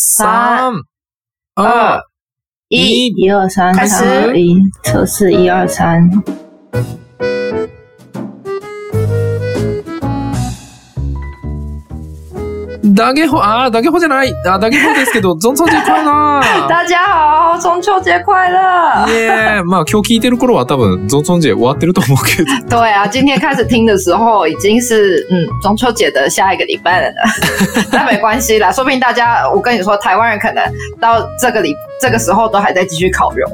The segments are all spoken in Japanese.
三、二二、一，一二三，开始三二一，测试一二三。ダゲホ、あー、ダゲホじゃない。あ、ダゲホですけど、ゾンソンジェ快な大家好，中秋节快乐！いえ、まあ今日聞いてる頃は多分、ゾンソンジェ終わってると思うけど。对啊，今天开始听的时候已经是嗯中秋节的下一个礼拜了呢。但没关系啦，说不定大家，我跟你说，台湾人可能到这个礼这个时候都还在继续烤肉。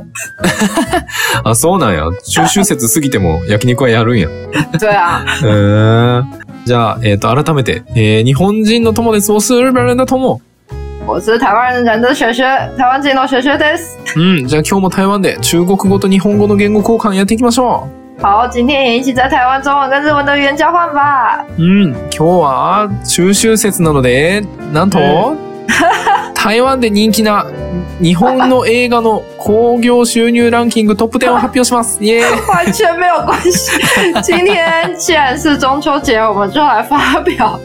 あ、そうなんや。中秋節過ぎても焼肉はやるんや。对啊，へーじゃあ、えっ、と、改めて、えー日本人の友です。我是日本人的友。我是台湾人的学学，台湾人の学学です。うん、じゃあ今日も台湾で中国語と日本語の言語交換やっていきましょ好，今天也一起在台湾中文跟日文的语言交换吧。う。うん、今日は中秋節なので、なんと、台湾で人気な日本の映画の興行収入ランキングトップ10を発表します。イエーイ完全没有关系。今天既然是中秋节，我们就来发表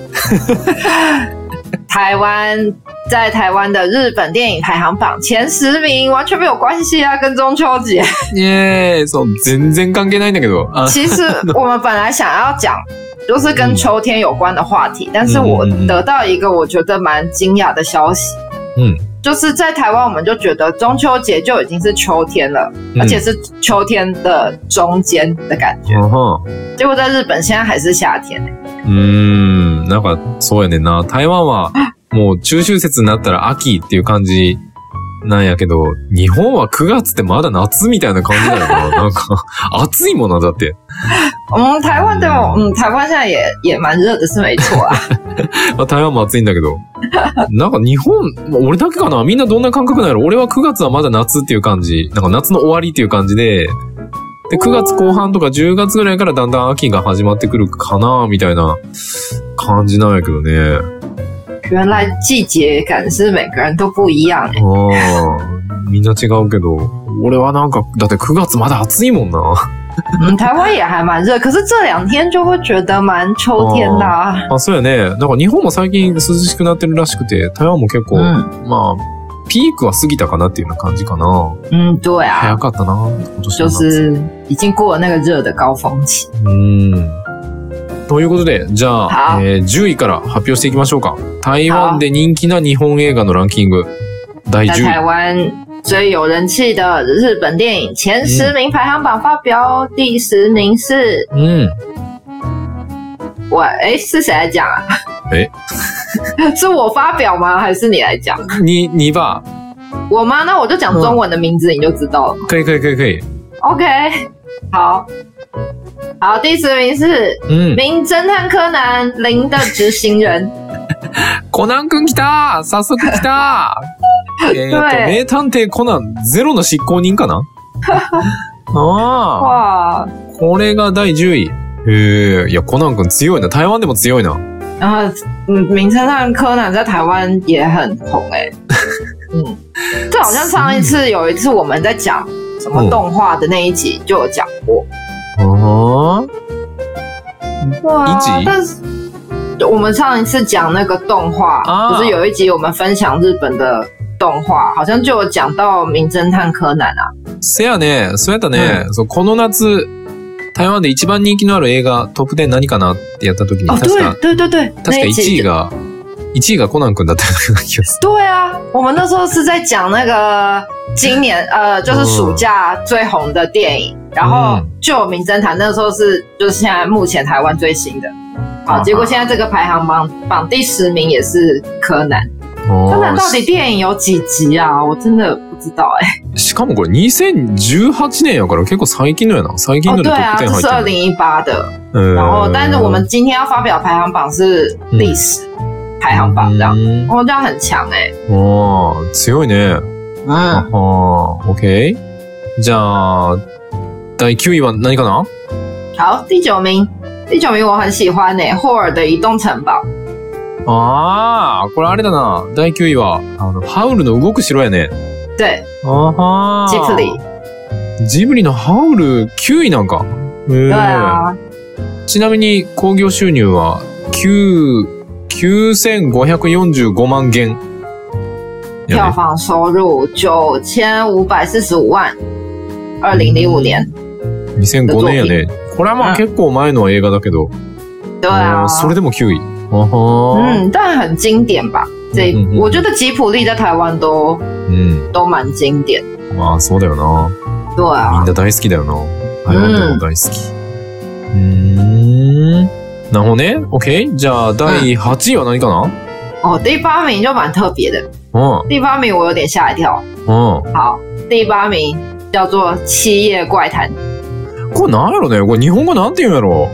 台湾在台湾的日本电影排行榜前十名，完全没有关系啊，跟中秋节。そう、全然関係ないんだけど。あ其实我们本来想要讲。就是跟秋天有关的话题，但是我得到一个我觉得蛮惊讶的消息，嗯，就是在台湾我们就觉得中秋节就已经是秋天了，嗯而且是秋天的中间的感觉。うんは结果在日本现在还是夏天、欸，うーん、なんか、そうやねんな。台湾は、もう中秋節になったら秋っていう感じなんやけど、日本は9月ってまだ夏みたいな感じだよな。なんか、暑いもんな、だって。嗯，台湾对我，嗯，台湾现在也也蛮热的，是没错啊。まあ、台湾も暑いんだけど。なんか日本、俺だけかな？みんなどんな感覚なんやろ？俺は9月はまだ夏っていう感じ。なんか夏の終わりっていう感じで、で、9月後半とか10月ぐらいからだんだん秋が始まってくるかなみたいな感じなんやけどね。原来季节感是每个人都不一样、欸。ああ、みんな違うけど、俺はなんか、だって9月まだ暑いもんな。嗯，台湾也还蛮热，可是这两天就会觉得蛮秋天的、啊。あ、そうやね。なんか日本も最近涼しくなってるらしくて、台湾も結構、嗯まあ、ピークは過ぎたかなっていうような感じかな。嗯，对啊早，かったな、今年の就夏。是已经过了那个热的高峰期。うん。ということで、じゃあ、はえー10位から発表していきましょうか。台湾で人気な日本映画のランキング、第10在台位。湾最有人气的日本电影前十名排行榜发表，第十名是うん。我，哎，是谁来讲啊？诶是我发表吗？还是你来讲？に、2番。我吗？那我就讲中文的名字，你就知道了。可以可以可以可以。 OK，好，好，第十名是うん《名侦探柯南：零的执行人》。コナンくん来た早速来た えーっと、对名探偵コナンゼロの執行人かな？ああ、哇，これが第10位。へえ、いや、コナンくん強いな。台湾でも強いな。然后嗯，《名侦探柯南》在台湾也很红哎、嗯，这好像上一次有一次我们在讲什么动画的那一集就有讲过。あ哇一集？但是我们上一次讲那个动画，啊。不是有一集我们分享日本的动画，好像就有讲到《名侦探柯南》啊。せやね、そうやったね。そうこの夏、台湾で一番人気のある映画トップ10何かなってやった時に、哦，確か、对对对对，確か1那一集位が、1位がコナンくんだったような気がす对啊，我们那时候是在讲那个今年呃，就是暑假最红的电影，然后嗯就有名侦探，那时候是就是现在目前台湾最新的。好，啊结果现在这个排行榜榜第十名也是柯南。る。柯南到底电影有几集啊？我真的不知道哎、しかもこれ2018年やから結構最近のやな。最近哦，のでトッ对啊，プ10这是二入ってる。零一八的。うん然后，但是我们今天要发表排行榜是历史排行榜这样，うん哦，这样很强哎、ああ、強いね。嗯，ああ、OK。じゃあ、第9位は何かな？好，第九名，第九名我很喜欢呢、霍尔的移动城堡。ああ、これあれだな。第9位は、あの、ハウルの動く城やね。对，あは吉普力。ジブリのハウル9位なんか。ちなみに興行収入は9、9545万元。票房收入九千五百四十五万，二零零五年。2005年やね。これはまうんあ結構前の映画だけど、对啊それでも9位。哦吼，嗯，但很经典吧？这、嗯、我觉得吉普力在台湾都嗯都蛮经典。まあそうだよな。对みん，な大好きだよな。台湾でも大好き。うーん。なるね。OK。じゃあ、第8位は何かな？哦，第八名就蛮特别的，な第八名我有点吓一跳。うん。好，第八名叫做《七夜怪谈》，これなんやろね？これ日本語なんて言うんやろ？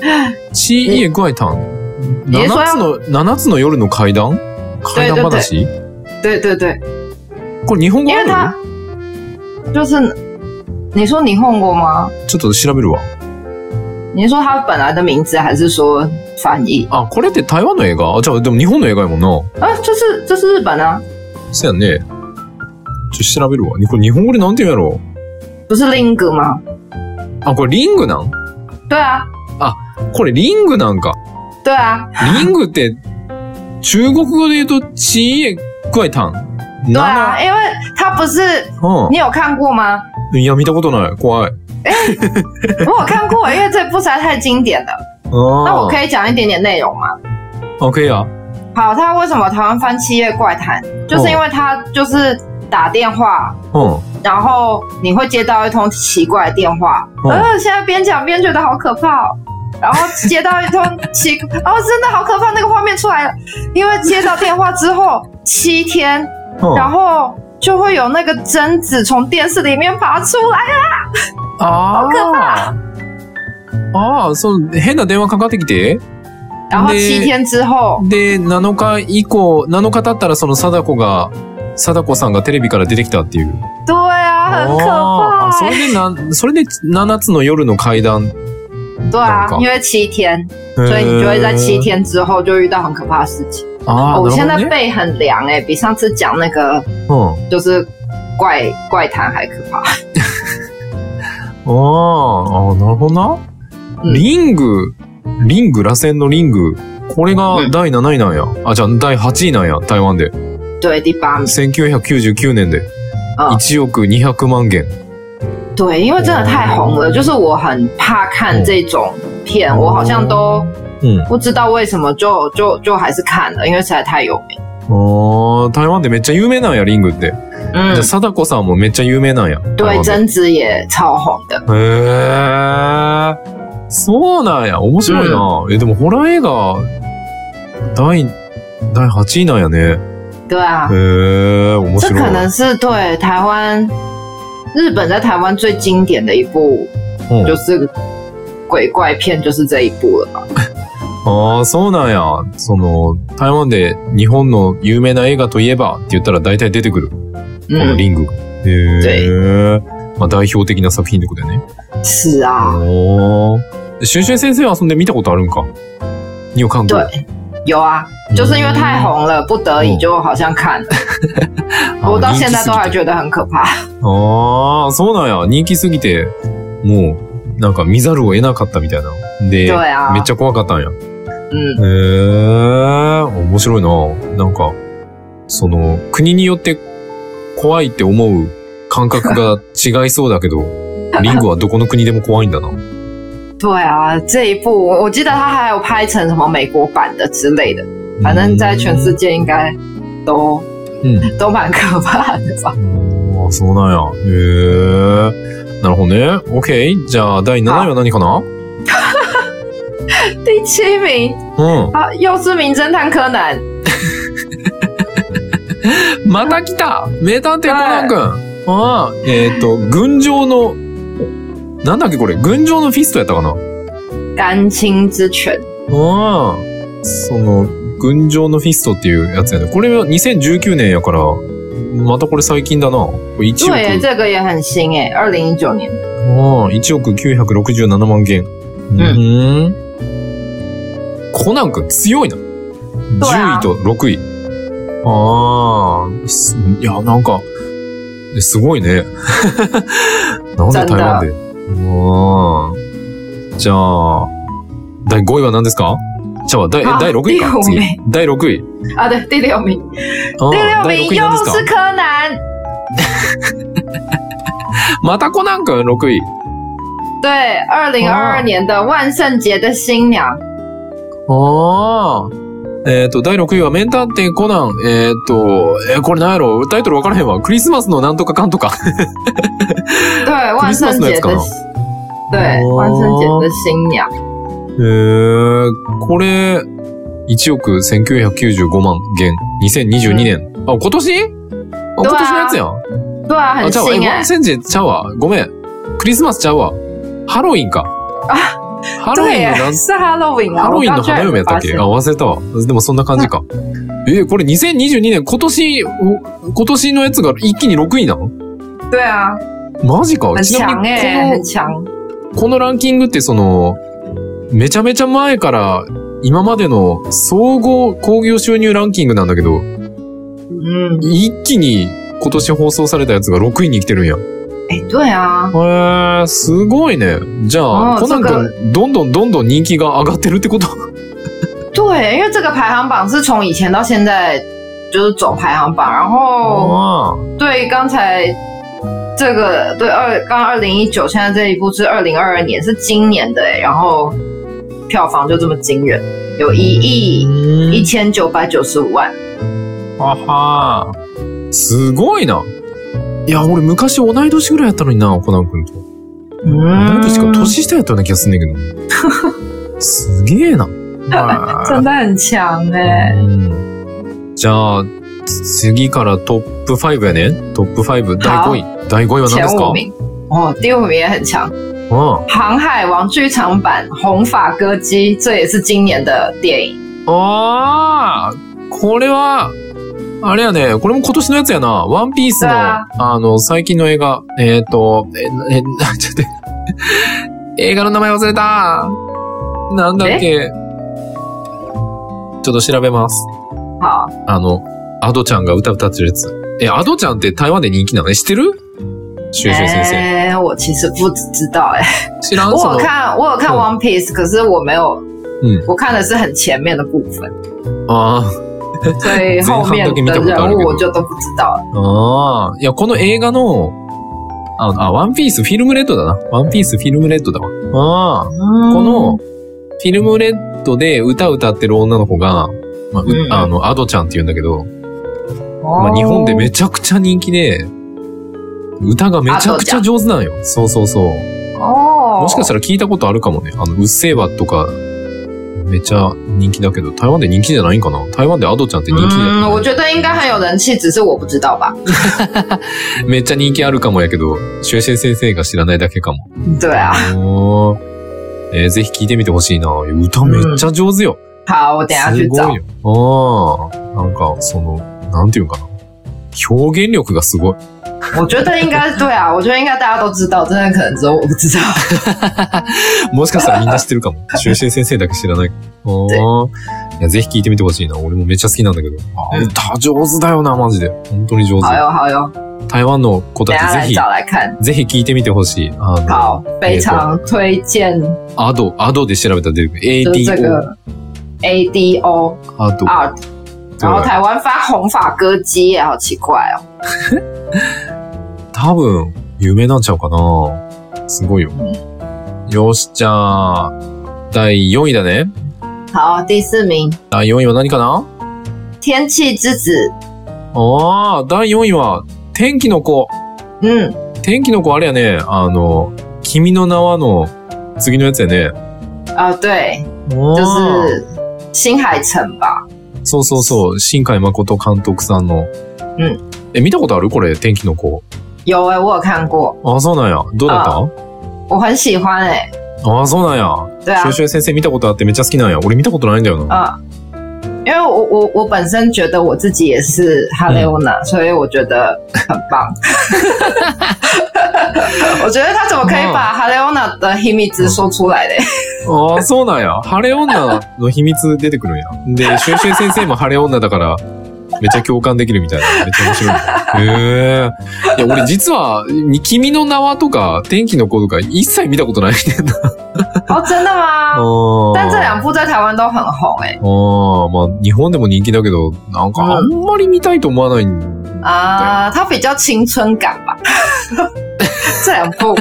七夜怪エ。7つの、七つの夜の階段？階段話？对对对。これ日本語ある就是、你说日本語吗ちょっと調べるわ。你说他本来的名字还是说翻译あ、これって台湾の映画？あ、じゃあでも日本の映画やもんな。あ、这是、这是日本啊。そうやね。ちょっと調べるわ。これ日本語でなんて言うんやろ？不是リング吗あ、これリングなん？对啊。あ、これリングなんか。对啊，リングって、中国語で言うと、ちえぐあいたん。对啊，因为它不是う你有看过吗？ん。いや、見たことない。怖い。我有看过，因为这部实在太经典了。那我あ可以讲一点点内容吗？あ。OK や。好，它为什么台湾翻《七夜怪谈》？就是因为它就是打电话，うん。然后你会接到一通奇怪的电话，哦呃，现在边讲边觉得好可怕哦。 然后接到一通奇，哦，真的好可怕，那个画面出来了。因为接到电话之后七天，うん然后就会有那个贞子从电视里面爬出来。あ好可怕ああ、そう、変な電話かかってきて、然后ね七天之后，で、7日以降、7日経ったらその貞子が、貞子さんがテレビから出てきたっていう。对啊，很可ああ、そ怕れ。でな、それで7つの夜の階段。对啊因为七天，所以你就会在七天之后就遇到很可怕的事情。ああ、哦我现。在背很凉哎、比上次讲那个うん。就是怪怪谈还可怕。ああ、なるほどな。うんリング、リング、螺旋のリング？これがうん第7位なんや。あ、じゃあ第8位なんや、台湾で。对，第八名。1999年で。嗯1億200万元。对，因为真的太红了，就是我很怕看这种片，我好像都うん。不知道为什么就就就还是看了，因为实在太有名。台湾でめっちゃ有名なんや、リングって。嗯じゃあ、、貞子さんもめっちゃ有名なんや。对，で贞子也超红的。へえ。そうなんや。面白いな。え、でもホラー映画、第、第8位なんやね。对啊へ，え、面这白い。可能是对台湾、日本在台湾最经典的一部，うん就是鬼怪片，就是这一部了吧？ああ、そうなんや。その、台湾で日本の有名な映画といえばって言ったら大体出てくる。この嗯，リングが。へえ。まあ代表的な作品ってことだよね。是啊，おー。シュンシュン先生は遊んで見たことあるんか？你有看过？对，有啊，就是因为太红了，不得已就好像看了。あ我到现在都还觉得很可怕。ああ、そうなんや。人気すぎて、もう、なんか見ざるを得なかったみたいな。で、对啊めっちゃ怖かったんや。へ嗯，え、面白いな。なんか、その、国によって怖いって思う感覚が違いそうだけど、リングはどこの国でも怖いんだな。对啊，这一部我我记得他还有拍成什么美国版的之类的，反正在全世界应该都うん。都蛮可怕的吧。ああ、そうなんや。へえ。なるほどね。OK。じゃあ、第7位は何かな第七名うん。啊，又是名侦探柯南。また来た名探偵コナン君ああ、えっ、と、群青の、なんだっけこれ？群青のフィストやったかな？绀青之拳，ああ、その、群青のフィストっていうやつやね。これは2019年やから、またこれ最近だな。これ1億、对耶，这个也很新诶，二零一九年。ああ、1億967万元。うん。コナン君強いな。10位と6位。ああ、すいや、なんか、すごいね。なんで台湾で？ああ。じゃあ、第5位は何ですか？じゃあ、第、第6位か？次第五名。第6位。啊，对，第六名，あ第ー第6位六名又是柯南。またコナン君6位。对，二零二二年的万圣节的新娘。ああ。えっ、と、第6位は、メンター店コナン。えっ、と、えーこれなんやろ？タイトルわからへんわ。クリスマスのなんとかかんとか。对，万圣节的クリスマスのやつ，对，哦万圣节的新娘。えー、これ、1億1995万元。2022年。あ、今年？あ、今年のやつやん。あ、很ちゃうわ。え、ワンセンチちゃうわ。ごめん。クリスマスちゃうわ。ハロウィンか。ハロウィンのなん、是 Halloween 啊！ハロウィンの花嫁やったっけ？没あ、忘れたわ。でもそんな感じか。えーこれ2022年、今年、お今年のやつが一気に6位なの？对啊，マジか。很ちなみに。この、このランキングってその、めちゃめちゃ前から今までの総合興行収入ランキングなんだけど、嗯，一気に今年放送されたやつが6位に来てるんや。哎、对啊，へえ、すごいね。じゃあ、あーコナン君、どんどんどんどん人気が上がってるってこと？对，因为这个排行榜是从以前到现在就是走排行榜，然后あ对刚才这个对二刚二零一九，现在这一部是二零二二年，是今年的哎，然后票房就这么惊人，有一亿ー一千九百九十五万。ははすごいな。いや、俺昔同い年ぐらいやったのにな、コナン君と。同い年か年下やったような気がすんねんけど。すげえな。真的很强哎、うんじゃあ、次からトップ5やね。トップ5、第5位。第5位は何ですか？前五名哦，第五名也很强，うん《航海王》剧场版《红发歌姬》，这也是今年的电影。ああ、これは、あれやね、これも今年のやつやな。ワンピースの、あの、最近の映画。えっ、と、え、え、ちょっと待って、映画の名前忘れた。なんだっけ？ちょっと調べます。好，あの、アドちゃんが歌歌ってるやつ。え、アドちゃんって台湾で人気なの？え、知ってる？シュウシュウ先生。哎我其实不知道哎、知らん？我。有看，我有看嗯 One Piece，、可是我没有，嗯我看的是很前面的部分，啊所以后面的人物我就都不知道了。あ。ああ。いや、この映画の、あ、あ、ワンピースフィルムレッドだな。ワンピースフィルムレッドだわ。ああ。この、フィルムレッドで歌歌ってる女の子が、まあ、ううんあの、アドちゃんって言うんだけど、哦まあ、日本でめちゃくちゃ人気で、歌がめちゃくちゃ上手なんよ。そうそうそう。哦，もしかしたら聞いたことあるかもね。あの、うっせぇわとか、めっちゃ人気だけど、台湾で人気じゃないんかな？台湾でアドちゃんって人気じゃ嗯，ない？我觉得应该很有人气，只是我不知道吧。めっちゃ人気あるかもやけど、シュエシェ先生が知らないだけかも。对啊，おーえーぜひ聞いてみてほしいな。歌めっちゃ上手よ。好，我等一下去找すごい。よ。ああ、なんか、その、なんていうかな？表現力がすごい。我觉得应该对啊，我觉得应该大家都知道，真的可能只有我不知道。もしかしたらみんな知ってるかも。シュエシェ先生だけ知らない。おーいや、ぜひ聞いてみてほしいな。俺もめっちゃ好きなんだけど。あうん歌上手だよな、マジで。本当に上手。好哟，好哟，台湾の子たちぜひ、下来找来看。ぜひ聞いてみてほしい。あの、好，非常推荐，アド、アドで調べたら出てくる。就是这 ADO、个 A D O アド。Art，然后台湾发红发歌姬耶，好奇怪哦。多分、有名なんちゃうかな？すごいよ。よし、じゃあ、第4位だね。好，第四名，第4位は何かな？天气之子。ああ、第4位は、天気の子。嗯，天気の子あれやね、あの、君の名はの次のやつやね。啊，对，就就是新海诚吧。そうそうそう、新海誠監督さんの。うん。え、見たことある？これ、天気の子。有哎、我有看过，ああ、そうなんや。どうだった？我很喜欢哎、ああ、そうなんや。对啊シュウ，シュウ先生見たことあってめっちゃ好きなんや。俺見たことないんだよな。嗯，因为我我我本身觉得我自己也是哈雷欧娜，所以我觉得很棒。我觉得他怎么可以把哈雷欧娜的秘密之说出来嘞？あ あ、そうなんや。晴れ女の秘密出てくるんや。で、シュウシュウ先生も晴れ女だから、めっちゃ共感できるみたいな。めっちゃ面白い。へえ。いや、俺実は、君の名はとか、天気の子とか、一切見たことないねんな。哦，真的吗？うん。但这两部在台湾都很红哎、ああ、まあ、日本でも人気だけど、なんかあんまり見たいと思わないん啊，它比较青春感吧。这两部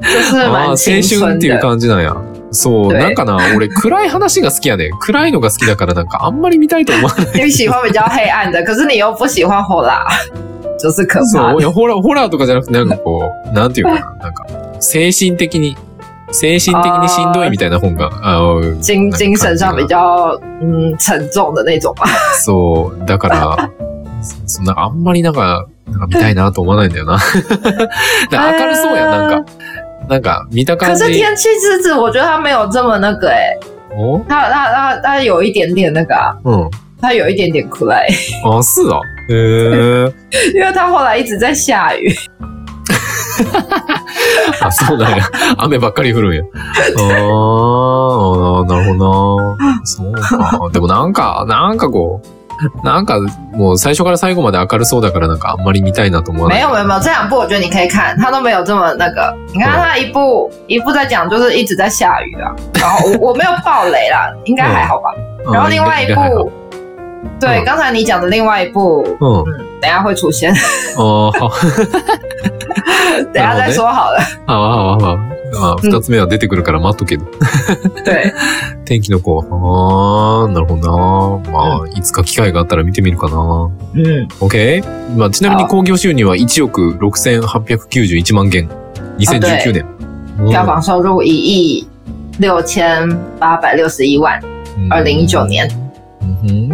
就是ああ蛮青青春春っていう的。感じなんや。そう、对なんかな、俺暗い話が好きやね。暗いのが好きだからなんかあんまり見たいと思わない。你喜欢比较黑暗的，可是你又不喜欢火辣，就是可そう、い。や、ホラー、ホラーとかじゃなくてなんかこう、なんていうかな、なんか、精神的に、精神的にしんどいみたいな本が、あー精精神上比较嗯沉重的那种吧。そう、だから、そなんかあんまりなんか、なんか見たいなと思わないんだよな。なんか明るそうやん、なんか。なんか、見た可感じ。是天气之子，我觉得它没有这么那个哎、お它它它它有一点点那个、啊，うん。它有一点点苦来，あ、そうだ。へえ。因为它后来一直在下雨。あ、そうなんや。雨ばっかり降るんや。ああ、なるほどな。そうか。でもなんか、なんかこう、なんかもう最初から最後まで明るそうだからなんかあんまり見たいなと思わない？没有没有没有，这两部我觉得你可以看，它都没有这么那个。你看它一部一部在讲就是一直在下雨啊，然后我 我没有爆雷啦，应该还好吧。うん然后另外一部，对，嗯刚才你讲的另外一部，等一下会出现，ああ、等一下再说好了。ああ、ああ、ああ、二つ目は出てくるから待っとけど。对，天気の子。ああ、なるほどな。まあ、いつか機会があったら見てみるかな。嗯，OK? まあ、ちなみに興行収入は1億6891万元。2019年。うん票房收入一亿六千八百六十一万，二零一九年。うん。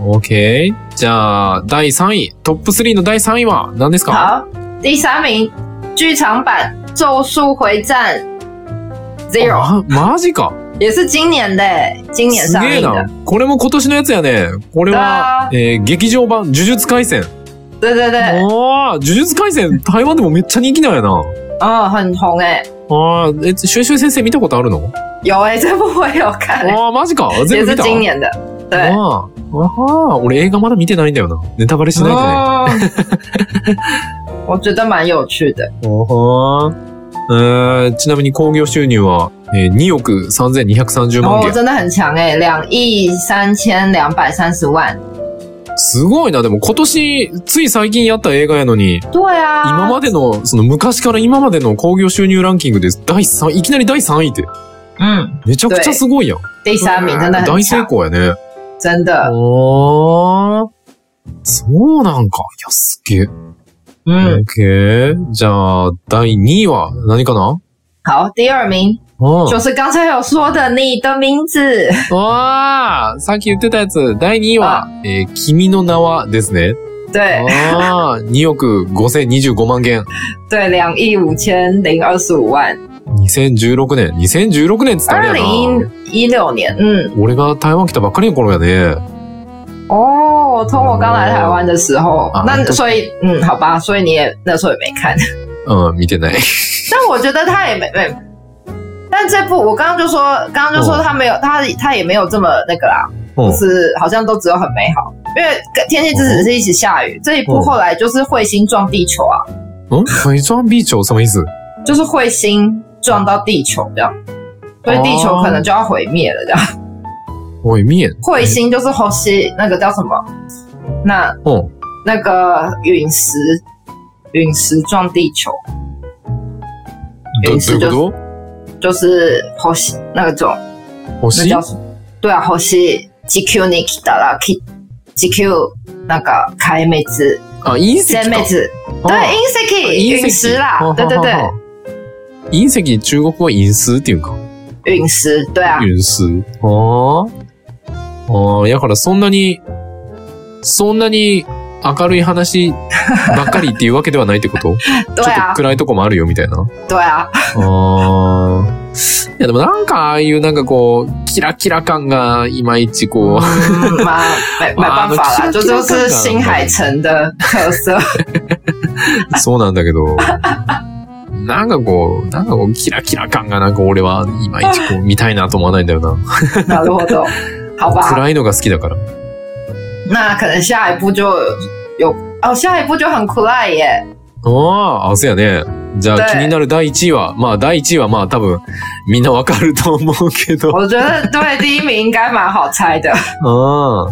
OK。じゃあ、第3位。トップ3の第3位は何ですか？好，第三名，剧场版《咒术回战 Zero》あマジか。也是今年的，今年上映的な。。これも今年のやつやね。これは、えー劇場版呪術廻戦。对对对，ああ、呪術廻戦、台湾でもめっちゃ人気なんやな。哦，很红哎，ああ、え、シュエシ先生見たことあるの？有 部我也有看欸，ああ、マジか？全也是部見た？今年的。对，ああ、ああ、俺映画まだ見てないんだよな。ネタバレしないでね。哦，我觉得蛮有趣的。おはえーちなみに興行収入は、えー2億3230万哦，元。真的很强哎，两亿三千两百三十万。すごいな。でも今年、つい最近やった映画やのに、对啊，今までの、その昔から今までの興行収入ランキングで第3、いきなり第3位って、嗯，めちゃくちゃすごいやん。第三名真的很大成强，功やね。真的。あーそうなんか。いや、すげえ。嗯，OK。じゃあ、第2位は何かな？好，第二名うん就是刚才有说的你的名字。わあ、さっき言ってたやつ、第2位は、えー君の名はですね。对ああ、2億5025万元。对，两亿五千零二十五万。2016年。2016年っつったらあ二れやな。零一六年，嗯，俺が台湾来たばっかりの頃やね。哦，从我刚来台湾的时候，啊那所以，嗯，好吧，所以你也那时候也没看，うん、見てない。但我觉得他也没没，但这部我刚刚就说，刚刚就说哦他没有，他他也没有这么那个啦，うん就是好像都只有很美好，因为天气之子是一起下雨，这一部哦后来就是彗星撞地球啊，ん海上ビーチ什么意思就是彗星撞到地球这样，所以地球可能就要毁灭了这样。 おい、見えん。彗星就是火星，那个叫什么？那うん。那个陨石，陨石撞地球，ど、陨石就どういうこ就是火星那个种，と星？对啊，火星地球に来たら、き地球那个开妹子、あ、隕石か。仙妹子，あ对，隕石、陨石啦，对对对，。隕石、中国語は隕石っていうんか。陨石，对啊，隕石。ああ。ああ、やからそんなに、そんなに明るい話ばっかりっていうわけではないってこと？对ちょっと啊，暗いとこもあるよみたいな。对啊，ああ。いやでもなんかああいうなんかこう、キラキラ感がいまいちこう、嗯，嘛，没没办法啦，这就是新海诚的特色。そうなんだけど、なんかこう、なんかこう、キラキラ感がなんか俺はいまいちこう見たいなと思わないんだよな。なるほど，好吧，暗いのが好きだから。那可能下一步就有哦，下一步就很酷爱耶。ああ、あ、そうやね。じゃあ对気になる第1位は、まあ第1位はまあ多分みんなわかると思うけど。我觉得对第一名应该蛮好猜的。あ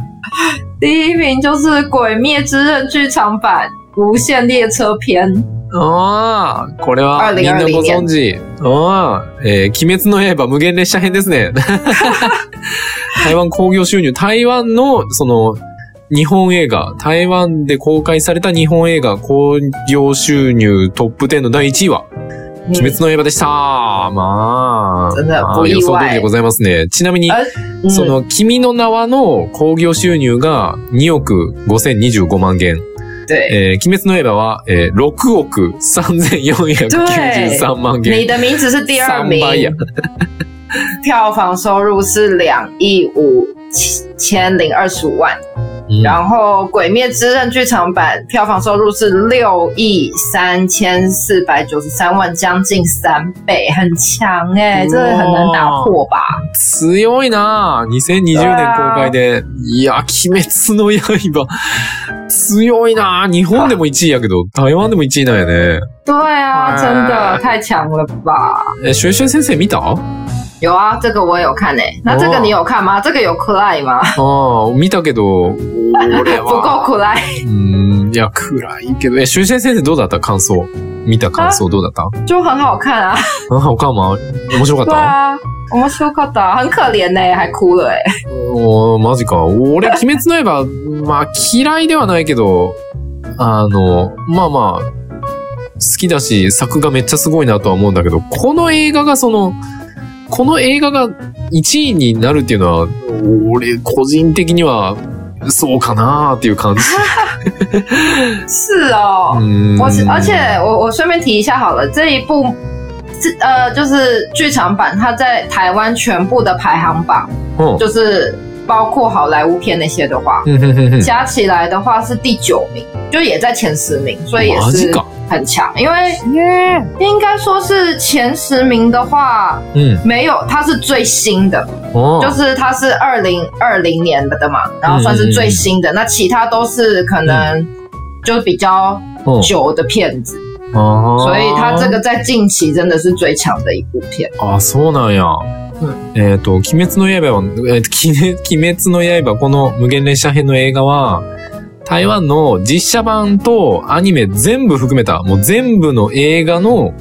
第一名就是《鬼灭之刃》剧场版《无限列车篇》。あ、ああ、これはみんなご存知。ああ、えー、鬼滅の刃無限列車編ですね。台湾興行収入、台湾のその日本映画、台湾で公開された日本映画興行収入トップ10の第1位は、鬼滅の刃でした。まあ、まあ予想通りでございますね。ちなみに、その、君の名はの興行収入が2億5025万元。对，えー、鬼滅の刃は、えー、6億3493万元。你的名字是第二名3倍や。票房收入是两亿五千零二十五万。うん然后《鬼灭之刃》剧场版票房收入是六亿三千四百九十三万，将近三倍，很强哎、哇这个很难打破吧？強いなぁ2020年公開で。いや、鬼滅の刃。強いなぁ日本でも1位やけど、台湾でも1位なんやね。对啊，哇真的太强了吧！え、シュエシュエ先生見た？あ有啊，这个我有看诶、那这个你有看吗？这个有吗？あ、見たけど、俺不够は。cry，うん、いや、暗いけど。え、シュエシュエ先生どうだった？感想。見た感想どうだった？就很好看啊。あ、他も？面白かった？对啊，我们修卡达很可怜呢、还哭了哎、おーマジか。俺、鬼滅の刃、まあ、嫌いではないけど、あの、まあまあ、好きだし、作がめっちゃすごいなとは思うんだけど、この映画がその、この映画が1位になるっていうのは、俺、個人的には、そうかなーっていう感じ。是哦。うん我是，而且我我顺便提一下好了，这一部这呃就是剧场版，它在台湾全部的排行榜，うん就是包括好莱坞片那些的话，うんうんうんうん加起来的话是第九名，就也在前十名，所以也是マジか。很强。因为应该说是前十名的话，うん。没有它是最新的，おー就是它是二零二零年的嘛，然后算是最新的，那其他都是可能就比较うん久的片子。あー所以它这个在近期真的是最强的一部片。あ、そうなんや。 う んえっ、と、鬼滅の刃は、えーと 鬼滅の刃、この無限列車編の映画は、台湾の実写版とアニメ全部含めた、もう全部の映画の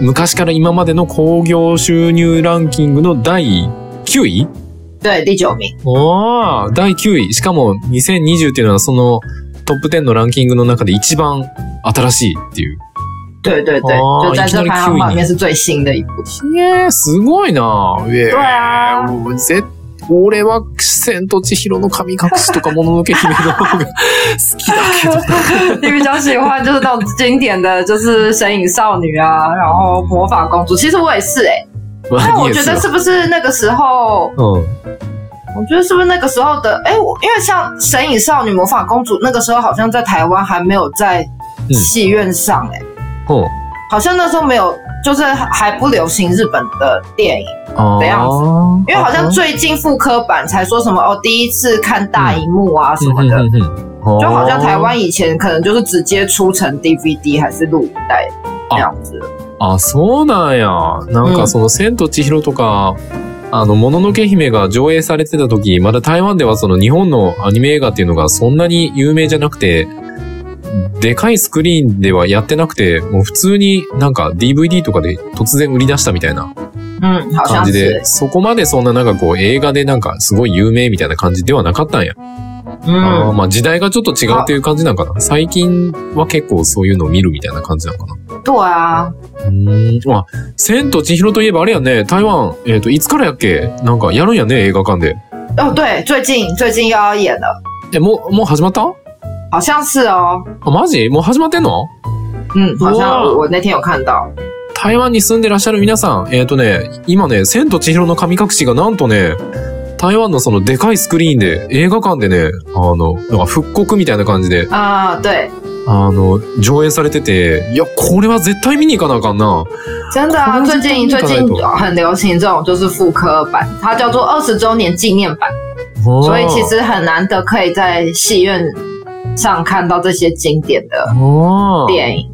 昔から今までの興行収入ランキングの第9位？对，第九名。おー第9位。しかも2020っていうのはそのトップ10のランキングの中で一番新しいっていう。对对对，哦就在这排行榜9位里面是最新的一部。えー、すごいなえ对啊，ー、ぜ俺は、千と千尋の神隠しとか、もののけ姫の方が 好きだけどな。你比较喜欢就是那种经典的，就是神隐少女啊，然后魔法公主。其实我也是哎、まあ但我觉得是不是那个时候，うん。我觉得是不是那个时候的？哎、我因为像神隐少女、魔法公主，那个时候好像在台湾还没有在嗯戏院上哎、うん。好像那时候没有，就是还不流行日本的电影。あ的样子ー因为好像最近复刻版才说什么哦，第一次看大荧幕啊什么的，うんうんうん就好像台湾以前可能就是直接出成 DVD 还是录影带这样子。あ、そうなんや。なんかその、千と千尋とか、あの、もののけ姫が上映されてた時、まだ台湾ではその日本のアニメ映画っていうのがそんなに有名じゃなくて、でかいスクリーンではやってなくて、もう普通になんか DVD とかで突然売り出したみたいな感じで是，，そこまでそんななんかこう映画でなんかすごい有名みたいな感じではなかったんや。あー嗯，まあ時代がちょっと違うっていう感じなんかな。最近は結構そういうのを見るみたいな感じなのかな。对啊，うーん。あ、千と千尋といえばあれやね、台湾、えっ、と、いつからやっけ？なんかやるんやね、映画館で。哦对，最近最近又要演了，え、もう、もう始まった？好像是哦，あ、マジ？もう始まってんの？嗯，好像哇我我那天有看到，台湾に住んでらっしゃる皆さん、えっ、とね、今ね、千と千尋の神隠しがなんとね、台湾のそのでかいスクリーンで、映画館でね、あの、なんか復刻みたいな感じで、啊、对，あの、上映されてて、いや、これは絶対見に行かなあかんな。真的啊，可能是最近最近很流行这种就是复刻版，它叫做二十周年纪念版。所以其实很难得可以在戏院上看到这些经典的电影。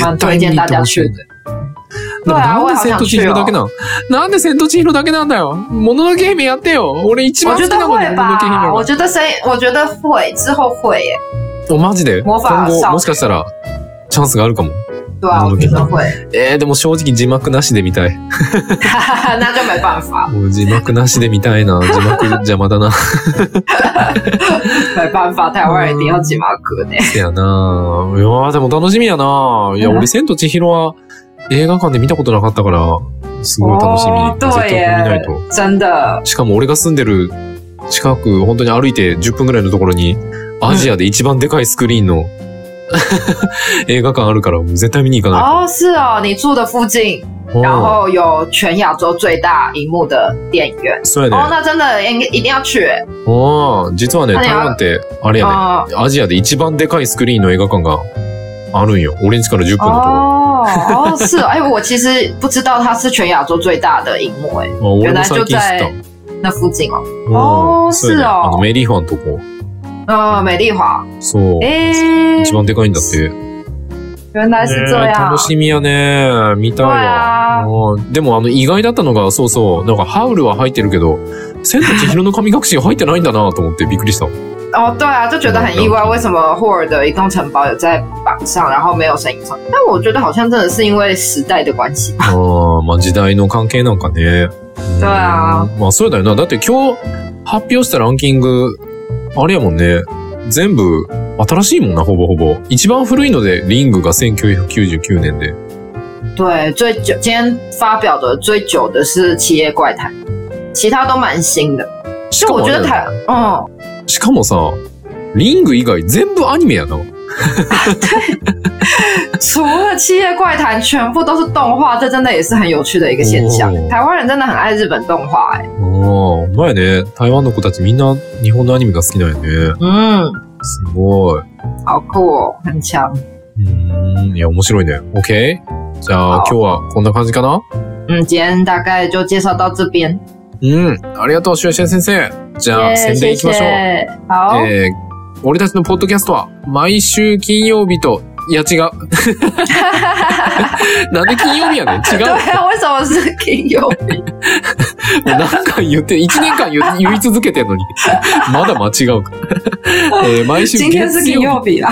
蛮推荐大家去。的。でもなんで千と千尋だけ我なの？なんで千と千尋だけなんだよ？もののけ姫やってよ。俺一番好きなのに会もののけ姫吧，我我觉得会之后会耶，お、マジで？今後、少もしかしたら、チャンスがあるかも。对啊，我觉得会，えー、でも正直字幕なしで見たい。那就没办法，字幕なしで見たいな。字幕邪魔だな。没办法，台湾人一定要字幕呢。せやな。いやーでも楽しみやな。いや、うん俺、千と千尋は映画館で見たことなかったから、すごい楽しみ。哦絶対見ないと。，真的，しかも俺が住んでる近く、本当に歩いて10分ぐらいのところに、アジアで一番でかいスクリーンの、映画館あるから、絶対見に行かな哦，是哦，你住的附近。然うん后有全亚洲最大荧幕的电影院。そうや哦，ね。那真的应一定要去耶。ああ、実はね、あれ台湾って、あれやね、哦アジアで一番でかいスクリーンの映画館があるんよ。俺ん家から10分のところ。哦哦，是哦，哎，我其实不知道它是全亚洲最大的荧幕，哎，あ俺も原来就知った在。那附近哦。うん哦そうやね是哦あのメリーファンとこ。呃，美丽华，そう。哎，一番でかいんだって。原来是这样楽。しみやね。見たい对わ。でもあの意外だったのが、そうそう。なんかハウルは入ってるけど、千と千尋の神隠しが入ってないんだなと思ってびっくりした。哦，对啊，就觉得很意外，为什么霍尔的移动城堡有在榜上，然后没有神隐城？但我觉得好像真的是因为时代的关系吧。ああ、まあ時代の関係なんかね。うんそうやまあそうだよな。だって今日発表したランキング、あれやもんね。全部新しいもんな、ほぼほぼ。一番古いので、リングが1999年で。对，最久今天发表的最久的是《七夜怪谈》，其他都蛮新的。我觉得台，嗯，しかもさ、リング以外全部アニメやな。除了《七夜怪谈》，全部都是动画，这真的也是很有趣的一个现象。哦台湾人真的很爱日本动画、哎，ああ、前ね、台湾の子たちみんな日本のアニメが好きなんやね。嗯，すごい。好酷哦，很强。うーん、いや、面白いね。OK? じゃあ、好今日はこんな感じかな？嗯，今天大概就介绍到这边。うん。ありがとう、シュエシェン先生。じゃあ、耶宣伝いきましょう。谢谢好，えー、俺たちのポッドキャストは、毎週金曜日と、いや違う。なんで金曜日やねん？違う。对啊，为什么是金曜日？もう何回言って、1年間言言い続けてんのに。まだ間違うか。えー毎週今天是金月曜日。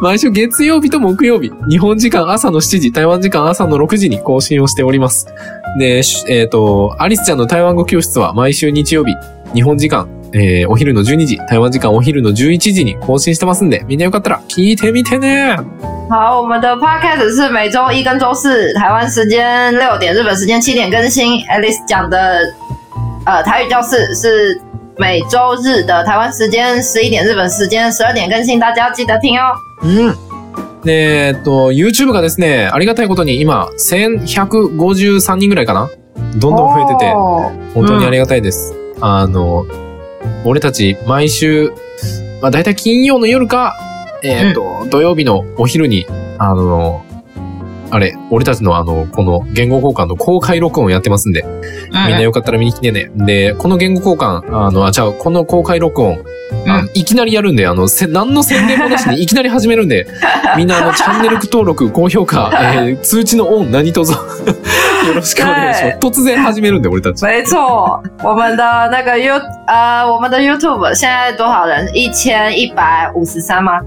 毎週月曜日と木曜日、日本時間朝の7時、台湾時間朝の6時に更新をしております。で、しえっ、と、アリスちゃんの台湾語教室は毎週日曜日、日本時間、えーお昼の12時、台湾時間お昼の11時に更新してますんで、みんなよかったら聞いてみてね。好，我们的 podcast 是每周一跟周四，台湾时间六点，日本时间七点更新。Alice 讲的呃台语教室是每周日的台湾时间十一点，日本时间十二点更新，大家要记得听哦。うん。で、えっと、YouTube がですね、ありがたいことに今、1153人ぐらいかな？どんどん増えてて、哦本当にありがたいです。あの、俺たち毎週、まあ大体金曜の夜か、えっ、と、土曜日のお昼に、あの、あれ、俺たちのあの、この言語交換の公開録音をやってますんで、みんなよかったら見に来てね。で、この言語交換、あの、あ、ちゃう、この公開録音、あのいきなりやるんで、あの、せ何の宣伝もなしに いきなり始めるんで、みんなあの、チャンネル登録、高評価、えー通知のオン、何卒、よろしくお願いします。突然始めるんで、俺たち。没错，我们的那个 You 呃，我们的 YouTube 现在多少人？一千一百五十三吗？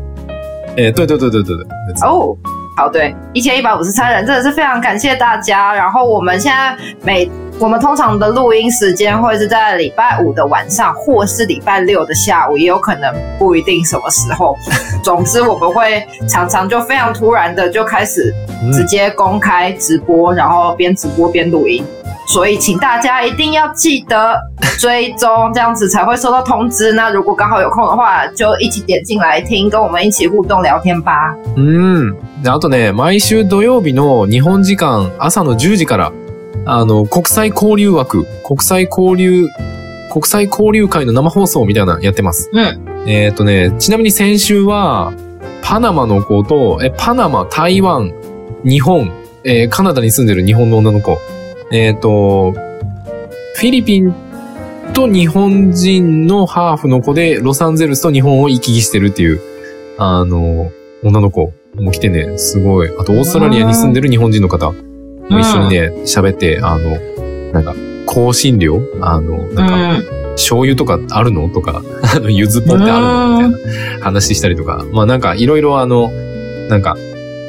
えー、对对对对对对。哦，好，对，一千一百五十三人，真的是非常感谢大家。然后我们现在每我们通常的录音时间会是在礼拜五的晚上，或是礼拜六的下午，也有可能不一定什么时候。总之，我们会常常就非常突然的就开始直接公开直播，然后边直播边录音。所以，请大家一定要记得追踪，这样子才会收到通知。那如果刚好有空的话，就一起点进来听，跟我们一起互动聊天吧。うん。で、あとね、毎週土曜日の日本時間朝の10時から、 あの、国際交流枠、国際交流、国際交流会の生放送みたいなのやってます。うん。えっ、とね、ちなみに先週は、パナマの子と、え、パナマ、台湾、日本、えーカナダに住んでる日本の女の子、えっ、と、フィリピンと日本人のハーフの子で、ロサンゼルスと日本を行き来してるっていう、あの、女の子も来てね、すごい。あと、オーストラリアに住んでる日本人の方も一緒にね、喋って、あの、なんか、香辛料？あの、うなんか、ん。醤油とかあるの？とか、あの、柚子ポってあるの？みたいな話したりとか。まあなんか、いろいろあの、なんか、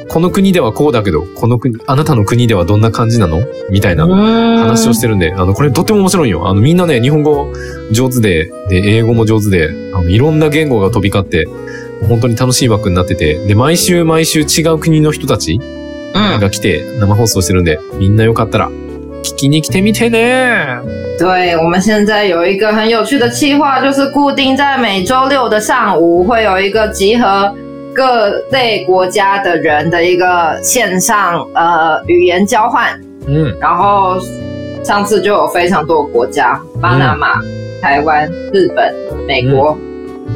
この国ではこうだけど、この国、あなたの国ではどんな感じなの？みたいな話をしてるんで、あの、これとっても面白いよ。あの、みんなね、日本語上手で、で、英語も上手で、あの、いろんな言語が飛び交って、本当に楽しい枠になってて、で、毎週毎週違う国の人たち嗯，が来て生放送してるんで、みんなよかったら、聞きに来てみてね对，我们现在有一个很有趣的计划，就是固定在每周六的上午会有一个集合各类国家的人的一个线上呃语言交换。うん。然后上次就有非常多的国家，巴拿马、台湾、日本、美国、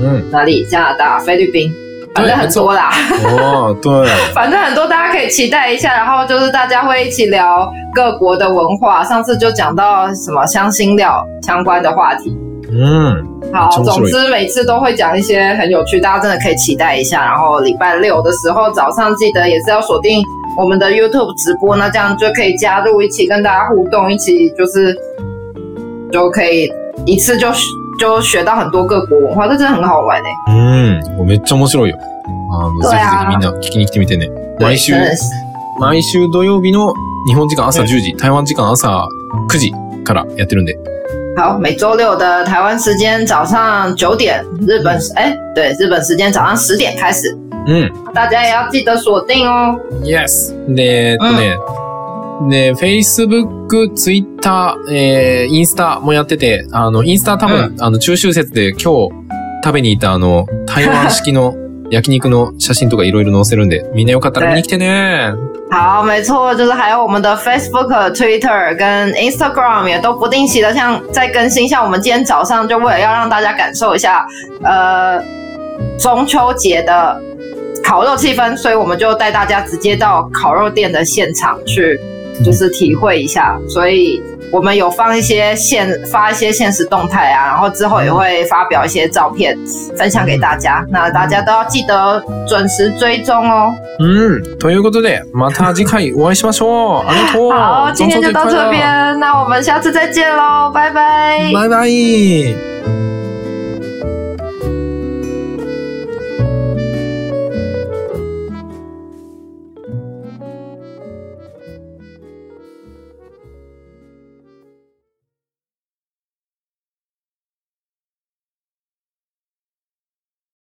うん。哪里？加拿大、菲律宾，反正很多啦。哦，对。反正很多，大家可以期待一下。然后就是大家会一起聊各国的文化，上次就讲到什么香辛料相关的话题。嗯。好，总之每次都会讲一些很有趣，大家真的可以期待一下。然后礼拜六的时候早上记得也是要锁定我们的 YouTube 直播，那这样就可以加入一起跟大家互动，一起就是就可以一次就就学到很多各国文化，这真的很好玩哎、うん。もうめっちゃ面白いよ。あの、ぜひぜひみんな聞きに来てみてね。毎週、毎週土曜日の日本時間朝10時、台湾時間朝9時からやってるんで。好，每周六的台湾时间早上九点，日本哎、对，日本时间早上十点开始，うん。大家也要记得锁定哦。Yes! で、えっとね、で、Facebook、Twitter、えー、インスタもやってて、あの、インスタ多分、あの、中秋節で今日食べに行ったあの、台湾式の 焼肉の写真とかいろいろ載せるんで、みんなよかったら見に来てね。好，没错，就是还有我们的 Facebook、Twitter 跟 Instagram 也都不定期的像在更新，像我们今天早上就为了要让大家感受一下，呃，中秋节的烤肉气氛，所以我们就带大家直接到烤肉店的现场去，就是体会一下。所以我们有放一些现发一些现实动态啊，然后之后也会发表一些照片分享给大家。那大家都要记得准时追踪哦。うん。ということで、また次回お会いしましょう。ありがとう。好，今天就到这边，那我们下次再见喽，拜拜。バイバイ。